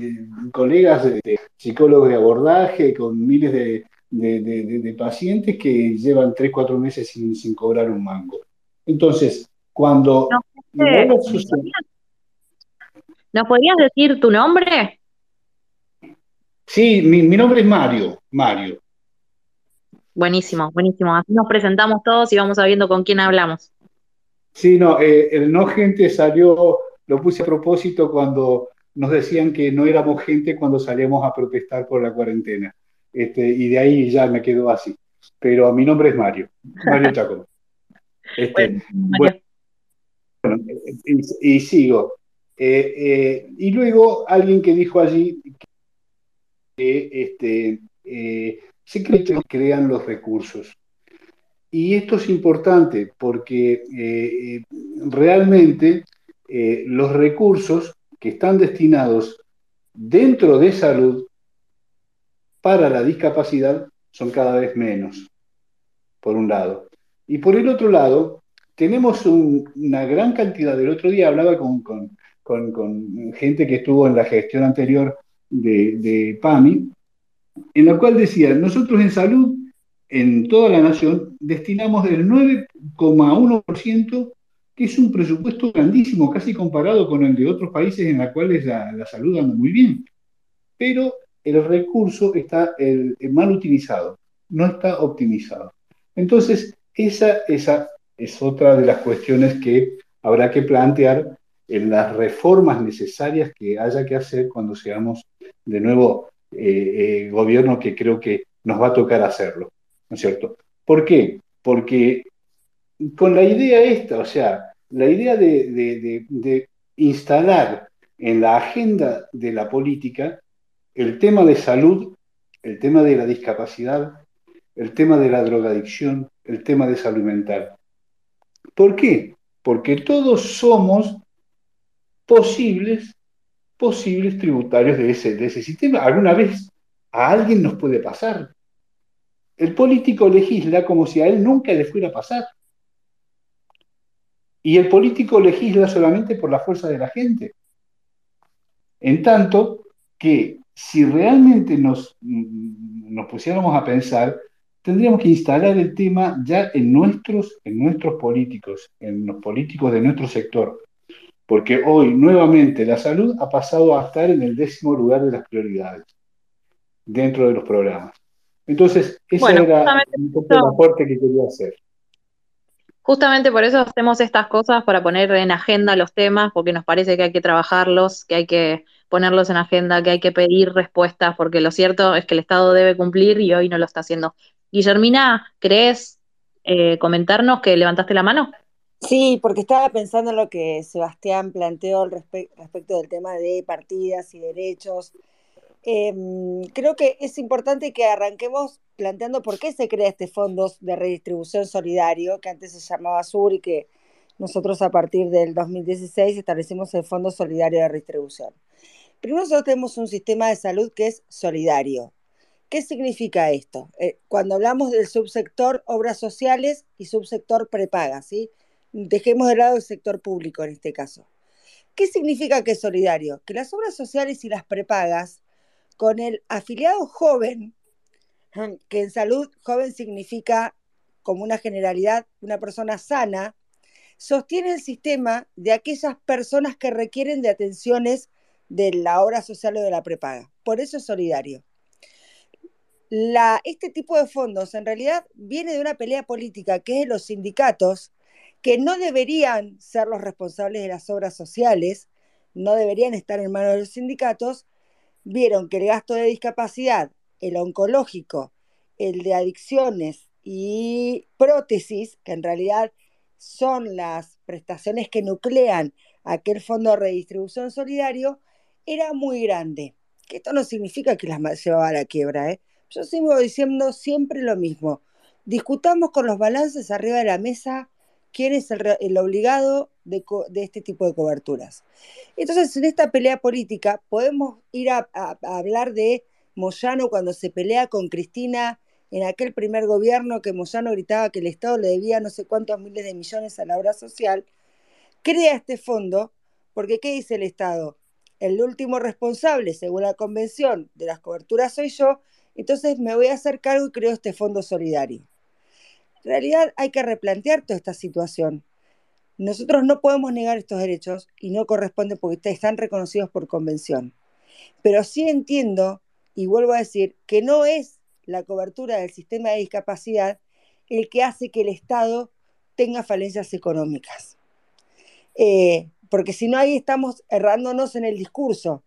eh, colegas de, psicólogos de abordaje con miles de, pacientes que llevan tres, cuatro meses sin, cobrar un mango. Entonces, cuando... ¿Nos podrías decir tu nombre? Sí, mi, mi nombre es Mario, Mario. Buenísimo, buenísimo. Así nos presentamos todos y vamos sabiendo con quién hablamos. Sí, no, eh, el no gente salió, lo puse a propósito cuando nos decían que no éramos gente cuando salíamos a protestar por la cuarentena. Este, y de ahí ya me quedo así. Pero mi nombre es Mario, Mario Chacón. Este, bueno, y, sigo. Eh, eh, y luego alguien que dijo allí que este, se crean los recursos. Y esto es importante porque eh, realmente eh, los recursos que están destinados dentro de salud para la discapacidad son cada vez menos, por un lado. Y por el otro lado, tenemos una gran cantidad, del otro día hablaba con, gente que estuvo en la gestión anterior de, PAMI, en la cual decía, nosotros en salud, en toda la nación, destinamos el 9,1%, que es un presupuesto grandísimo, casi comparado con el de otros países en los cuales la, salud anda muy bien. Pero el recurso está mal utilizado, no está optimizado. Entonces, esa, esa es otra de las cuestiones que habrá que plantear en las reformas necesarias que haya que hacer cuando seamos de nuevo eh, eh, gobierno que creo que nos va a tocar hacerlo, ¿no es cierto? ¿Por qué? Porque con la idea esta, o sea, la idea de, instalar en la agenda de la política el tema de salud, el tema de la discapacidad, el tema de la drogadicción, el tema de salud mental. ¿Por qué? Porque todos somos posibles posibles tributarios de ese, de ese sistema. Alguna vez a alguien nos puede pasar. El político legisla como si a él nunca le fuera a pasar. Y el político legisla solamente por la fuerza de la gente. En tanto que si realmente nos, nos pusiéramos a pensar, tendríamos que instalar el tema ya en nuestros, en nuestros políticos, en los políticos de nuestro sector. Porque hoy nuevamente la salud ha pasado a estar en el décimo lugar de las prioridades dentro de los programas. Entonces, ese era un poco el aporte que quería hacer. Justamente por eso hacemos estas cosas, para poner en agenda los temas, porque nos parece que hay que trabajarlos, que hay que ponerlos en agenda, que hay que pedir respuestas, porque lo cierto es que el Estado debe cumplir y hoy no lo está haciendo. Guillermina, ¿crees eh, comentarnos que levantaste la mano? Sí, porque estaba pensando en lo que Sebastián planteó respecto del tema de partidas y derechos Em, creo que es importante que arranquemos planteando por qué se crea este fondo de redistribución solidario, que antes se llamaba SUR y que nosotros a partir del 2016 establecimos el Fondo Solidario de Redistribución. Primero nosotros tenemos un sistema de salud que es solidario. ¿Qué significa esto? Eh, cuando hablamos del subsector obras sociales y subsector prepaga, ¿sí? Dejemos de lado el sector público en este caso. ¿Qué significa que es solidario? Que las obras sociales y las prepagas con el afiliado joven, que en salud joven significa como una generalidad una persona sana, sostiene el sistema de aquellas personas que requieren de atenciones de la obra social o de la prepaga. Por eso es solidario. este tipo de fondos en realidad viene de una pelea política que es de los sindicatos, que no deberían ser los responsables de las obras sociales, no deberían estar en manos de los sindicatos, vieron que el gasto de discapacidad, el oncológico, el de adicciones y prótesis, que en realidad son las prestaciones que nuclean aquel fondo de redistribución solidario, era muy grande. Que esto no significa que las llevaba a la quiebra. ¿eh? Yo sigo diciendo siempre lo mismo. Discutamos con los balances arriba de la mesa quién es el, obligado de, este tipo de coberturas. Entonces, en esta pelea política podemos ir a, hablar de Moyano cuando se pelea con Cristina en aquel primer gobierno que Moyano gritaba que el Estado le debía no sé cuántos miles de millones a la obra social, crea este fondo, porque ¿qué dice el Estado? El último responsable, según la convención, de las coberturas soy yo, entonces me voy a hacer cargo y creo este fondo solidario. En realidad hay que replantear toda esta situación. Nosotros no podemos negar estos derechos y no corresponden porque están reconocidos por convención. Pero sí entiendo, y vuelvo a decir, que no es la cobertura del sistema de discapacidad el que hace que el Estado tenga falencias económicas. Eh, porque si no, ahí estamos errándonos en el discurso.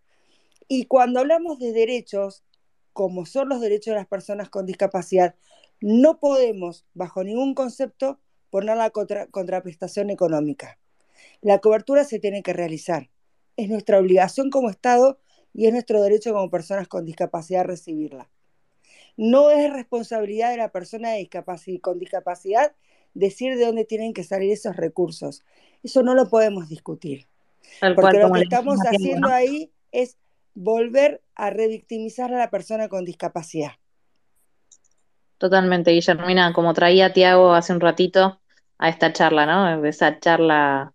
Y cuando hablamos de derechos, como son los derechos de las personas con discapacidad, no podemos, bajo ningún concepto, poner la contraprestación económica. La cobertura se tiene que realizar. Es nuestra obligación como Estado y es nuestro derecho como personas con discapacidad recibirla. No es responsabilidad de la persona con discapacidad decir de dónde tienen que salir esos recursos. Eso no lo podemos discutir. porque lo que estamos haciendo ahí es volver a revictimizar a la persona con discapacidad. Totalmente, Guillermina, como traía Tiago hace un ratito a esta charla, ¿no? Esa charla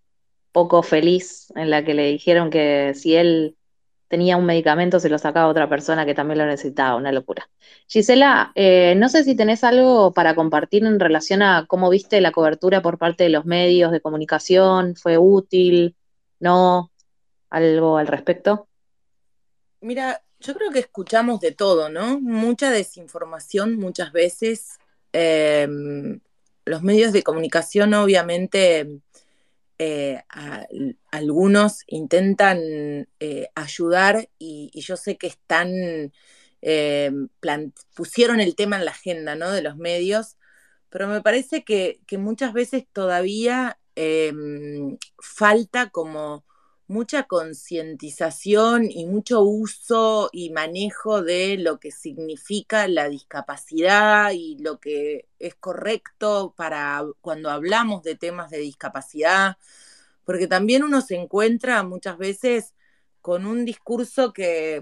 poco feliz en la que le dijeron que si él tenía un medicamento se lo sacaba otra persona que también lo necesitaba, una locura. Gisela, eh, no sé si tenés algo para compartir en relación a cómo viste la cobertura por parte de los medios de comunicación, ¿fue útil? ¿No? ¿Algo al respecto? Mira, yo creo que escuchamos de todo, ¿no? Mucha desinformación muchas veces. Em, los medios de comunicación obviamente eh, algunos intentan eh, ayudar y, yo sé que están, em, pusieron el tema en la agenda ¿no? de los medios, pero me parece que, muchas veces todavía em, falta como mucha concientización y mucho uso y manejo de lo que significa la discapacidad y lo que es correcto para cuando hablamos de temas de discapacidad, porque también uno se encuentra muchas veces con un discurso que,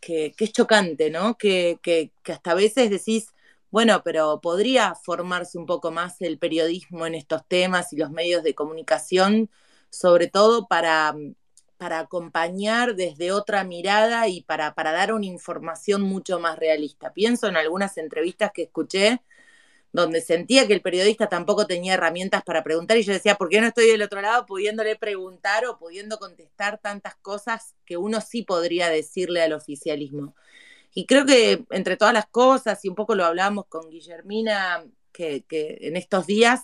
que, es chocante, ¿no? Que, que, hasta a veces decís, bueno, pero podría formarse un poco más el periodismo en estos temas y los medios de comunicación, sobre todo para, para acompañar desde otra mirada y para, para dar una información mucho más realista. Pienso en algunas entrevistas que escuché donde sentía que el periodista tampoco tenía herramientas para preguntar y yo decía, ¿por qué no estoy del otro lado pudiéndole preguntar o pudiendo contestar tantas cosas que uno sí podría decirle al oficialismo? Y creo que entre todas las cosas, y un poco lo hablamos con Guillermina, que, en estos días,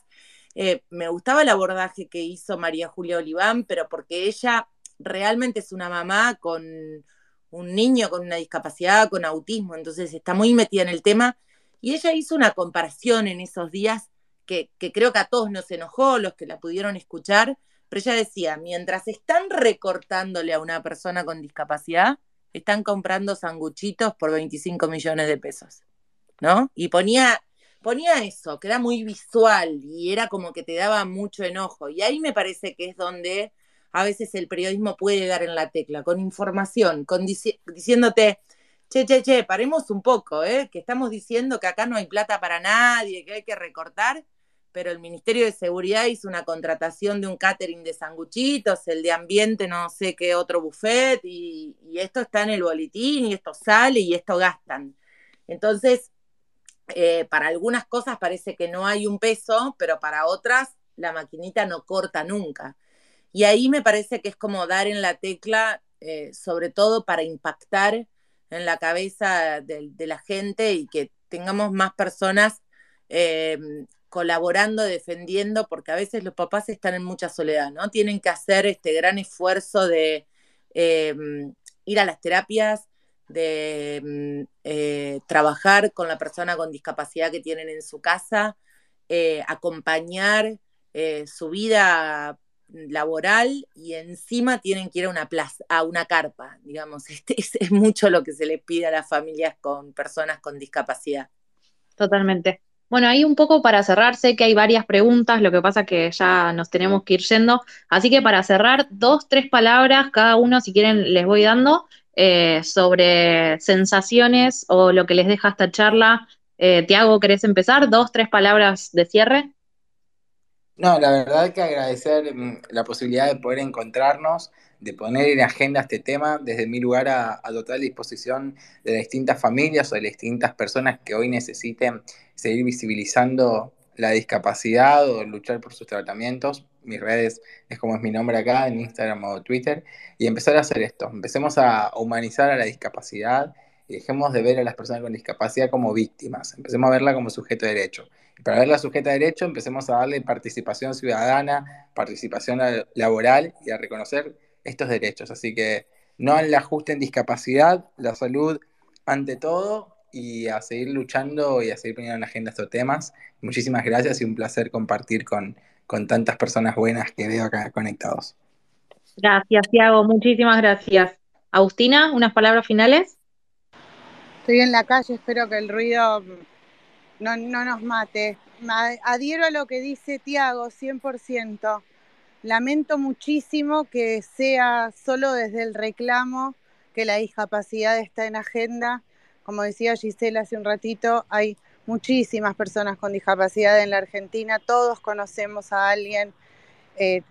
eh, me gustaba el abordaje que hizo María Julia Oliván, pero porque ella realmente es una mamá con un niño con una discapacidad, con autismo, entonces está muy metida en el tema y ella hizo una comparación en esos días que, creo que a todos nos enojó, los que la pudieron escuchar, pero ella decía, mientras están recortándole a una persona con discapacidad, están comprando sanguchitos por 25 millones de pesos, ¿no? Y ponía, ponía eso, que era muy visual y era como que te daba mucho enojo. Y ahí me parece que es donde a veces el periodismo puede dar en la tecla, con información, con diciéndote, che, che, che, paremos un poco, ¿eh? que estamos diciendo que acá no hay plata para nadie, que hay que recortar, pero el Ministerio de Seguridad hizo una contratación de un catering de sanguchitos, el de ambiente no sé qué otro buffet, y, esto está en el boletín, y esto sale, y esto gastan. Entonces, eh, para algunas cosas parece que no hay un peso, pero para otras la maquinita no corta nunca. Y ahí me parece que es como dar en la tecla, eh, sobre todo para impactar en la cabeza de, la gente y que tengamos más personas eh, colaborando, defendiendo, porque a veces los papás están en mucha soledad, ¿no? Tienen que hacer este gran esfuerzo de eh, ir a las terapias, de mm, trabajar con la persona con discapacidad que tienen en su casa, acompañar su vida laboral y encima tienen que ir a una plaza, a una carpa, digamos. Este es, mucho lo que se le pide a las familias con personas con discapacidad. Totalmente. Bueno, ahí un poco para cerrar, sé que hay varias preguntas, lo que pasa que ya nos tenemos que ir yendo, así que para cerrar, dos, tres palabras, cada uno, si quieren, les voy dando eh, sobre sensaciones o lo que les deja esta charla. Eh, Tiago, ¿querés empezar? Dos, tres palabras de cierre. No, la verdad que agradecer mm, la posibilidad de poder encontrarnos, de poner en agenda este tema, desde mi lugar a, total disposición de las distintas familias o de las distintas personas que hoy necesiten seguir visibilizando la discapacidad o luchar por sus tratamientos. Mis redes es como es mi nombre acá, en Instagram o Twitter, y empezar a hacer esto. Empecemos a humanizar a la discapacidad y dejemos de ver a las personas con discapacidad como víctimas, empecemos a verla como sujeto de derecho. Para verla sujeta de derecho, empecemos a darle participación ciudadana, participación laboral y a reconocer estos derechos. Así que no al ajuste en discapacidad, la salud ante todo y a seguir luchando y a seguir poniendo en agenda estos temas. Muchísimas gracias y un placer compartir con, con tantas personas buenas que veo acá conectados. Gracias, Tiago. Muchísimas gracias. Agustina, unas palabras finales. Estoy en la calle, espero que el ruido no, nos mate. Adhiero a lo que dice Tiago, 100%. Lamento muchísimo que sea solo desde el reclamo que la discapacidad está en agenda. Como decía Gisela hace un ratito, hay muchísimas personas con discapacidad en la Argentina, todos conocemos a alguien eh,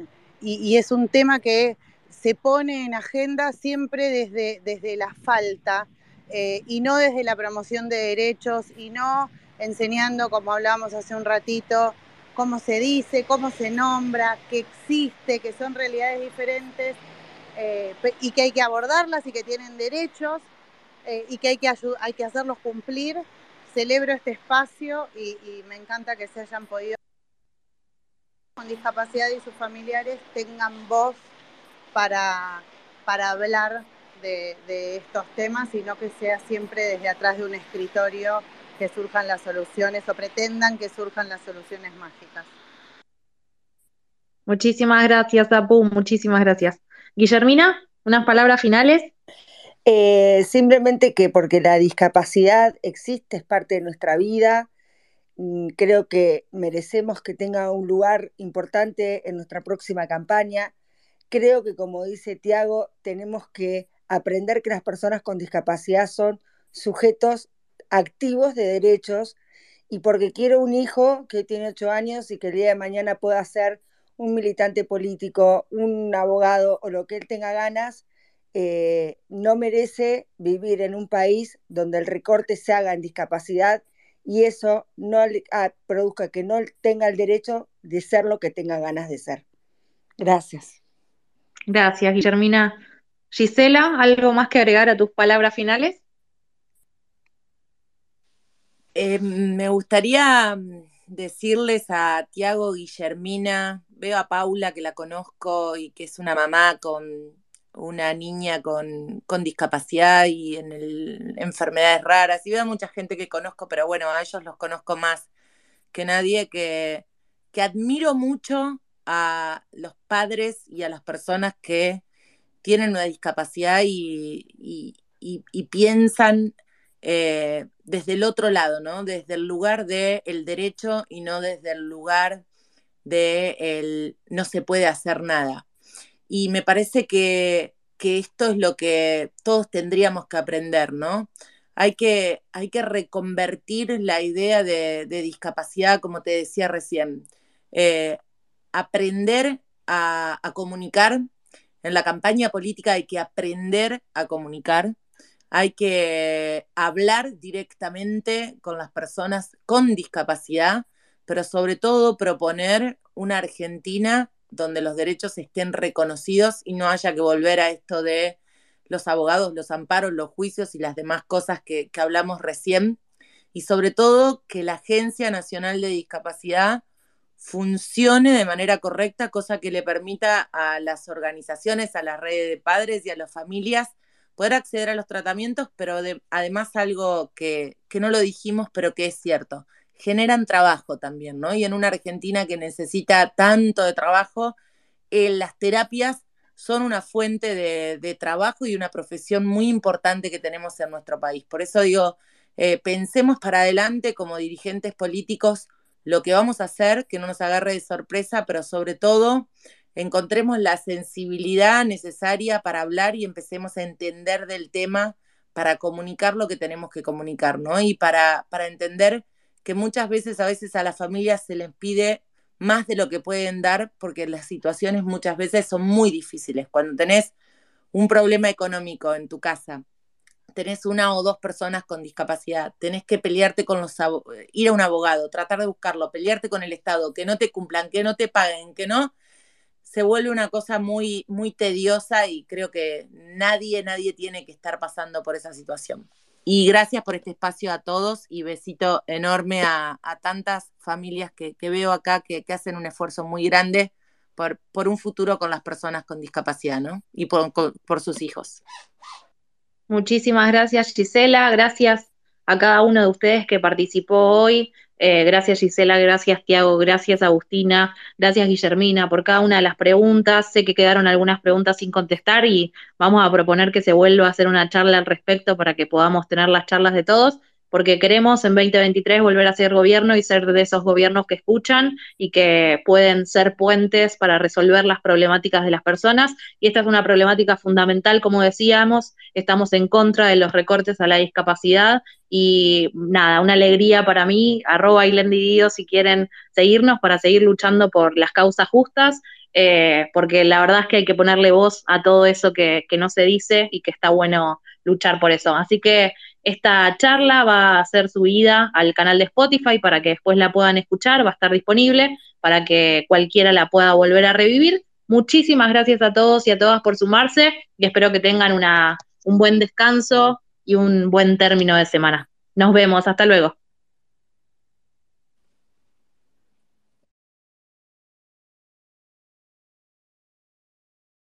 y, es un tema que se pone en agenda siempre desde, desde la falta eh, y no desde la promoción de derechos y no enseñando, como hablábamos hace un ratito, cómo se dice, cómo se nombra, que existe, que son realidades diferentes eh, y que hay que abordarlas y que tienen derechos eh, y que hay que, hay que hacerlos cumplir. Celebro este espacio y, me encanta que se hayan podido con discapacidad y sus familiares tengan voz para, para hablar de, estos temas, sino que sea siempre desde atrás de un escritorio que surjan las soluciones o pretendan que surjan las soluciones mágicas. Muchísimas gracias, Apu, muchísimas gracias. Guillermina, unas palabras finales. Eh, simplemente que porque la discapacidad existe, es parte de nuestra vida, mm, creo que merecemos que tenga un lugar importante en nuestra próxima campaña. Creo que, como dice Tiago, tenemos que aprender que las personas con discapacidad son sujetos activos de derechos y porque quiero un hijo que tiene ocho años y que el día de mañana pueda ser un militante político, un abogado o lo que él tenga ganas, eh, no merece vivir en un país donde el recorte se haga en discapacidad y eso no le, ah, produzca que no tenga el derecho de ser lo que tenga ganas de ser. Gracias. Gracias, Guillermina. Gisela, ¿algo más que agregar a tus palabras finales? Eh, me gustaría mm, decirles a Tiago, Guillermina, veo a Paula que la conozco y que es una mamá con una niña con, discapacidad y en enfermedades raras, y veo a mucha gente que conozco, pero bueno, a ellos los conozco más que nadie, que, que admiro mucho a los padres y a las personas que tienen una discapacidad y, piensan eh, desde el otro lado, ¿no? Desde el lugar del derecho y no desde el lugar de el no se puede hacer nada. Y me parece que, esto es lo que todos tendríamos que aprender, ¿no? Hay que, hay que reconvertir la idea de, discapacidad, como te decía recién. Eh, aprender a comunicar. En la campaña política hay que aprender a comunicar hay que hablar directamente con las personas con discapacidad, pero sobre todo proponer una Argentina donde los derechos estén reconocidos y no haya que volver a esto de los abogados, los amparos, los juicios y las demás cosas que, hablamos recién. Y sobre todo que la Agencia Nacional de Discapacidad funcione de manera correcta, cosa que le permita a las organizaciones, a las redes de padres y a las familias poder acceder a los tratamientos, pero además algo que, no lo dijimos, pero que es cierto, generan trabajo también, ¿no? Y en una Argentina que necesita tanto de trabajo, eh, las terapias son una fuente de, trabajo y una profesión muy importante que tenemos en nuestro país. Por eso digo, eh, pensemos para adelante como dirigentes políticos lo que vamos a hacer, que no nos agarre de sorpresa, pero sobre todo encontremos la sensibilidad necesaria para hablar y empecemos a entender del tema para comunicar lo que tenemos que comunicar, ¿no? Y para, para entender que muchas veces, a veces a las familias se les pide más de lo que pueden dar porque las situaciones muchas veces son muy difíciles. Cuando tenés un problema económico en tu casa, tenés una o dos personas con discapacidad, tenés que pelearte con los ir a un abogado, tratar de buscarlo, pelearte con el Estado, que no te cumplan, que no te paguen, que no, se vuelve una cosa muy, muy tediosa y creo que nadie, nadie tiene que estar pasando por esa situación. Y gracias por este espacio a todos y besito enorme a, tantas familias que, veo acá que, hacen un esfuerzo muy grande por, por, un futuro con las personas con discapacidad, ¿no? Y por, por sus hijos. Muchísimas gracias, Gisela. Gracias a cada uno de ustedes que participó hoy. Eh, gracias Gisela, gracias Tiago, gracias Agustina, gracias Guillermina por cada una de las preguntas. Sé que quedaron algunas preguntas sin contestar y vamos a proponer que se vuelva a hacer una charla al respecto para que podamos tener las charlas de todos porque queremos en 2023 volver a ser gobierno y ser de esos gobiernos que escuchan y que pueden ser puentes para resolver las problemáticas de las personas. Y esta es una problemática fundamental, como decíamos, estamos en contra de los recortes a la discapacidad y nada, una alegría para mí, arroba Dido si quieren seguirnos para seguir luchando por las causas justas. Eh, porque la verdad es que hay que ponerle voz a todo eso que no se dice y que está bueno luchar por eso. Así que esta charla va a ser subida al canal de Spotify para que después la puedan escuchar, va a estar disponible para que cualquiera la pueda volver a revivir. Muchísimas gracias a todos y a todas por sumarse y espero que tengan una, un buen descanso y un buen término de semana. Nos vemos, hasta luego.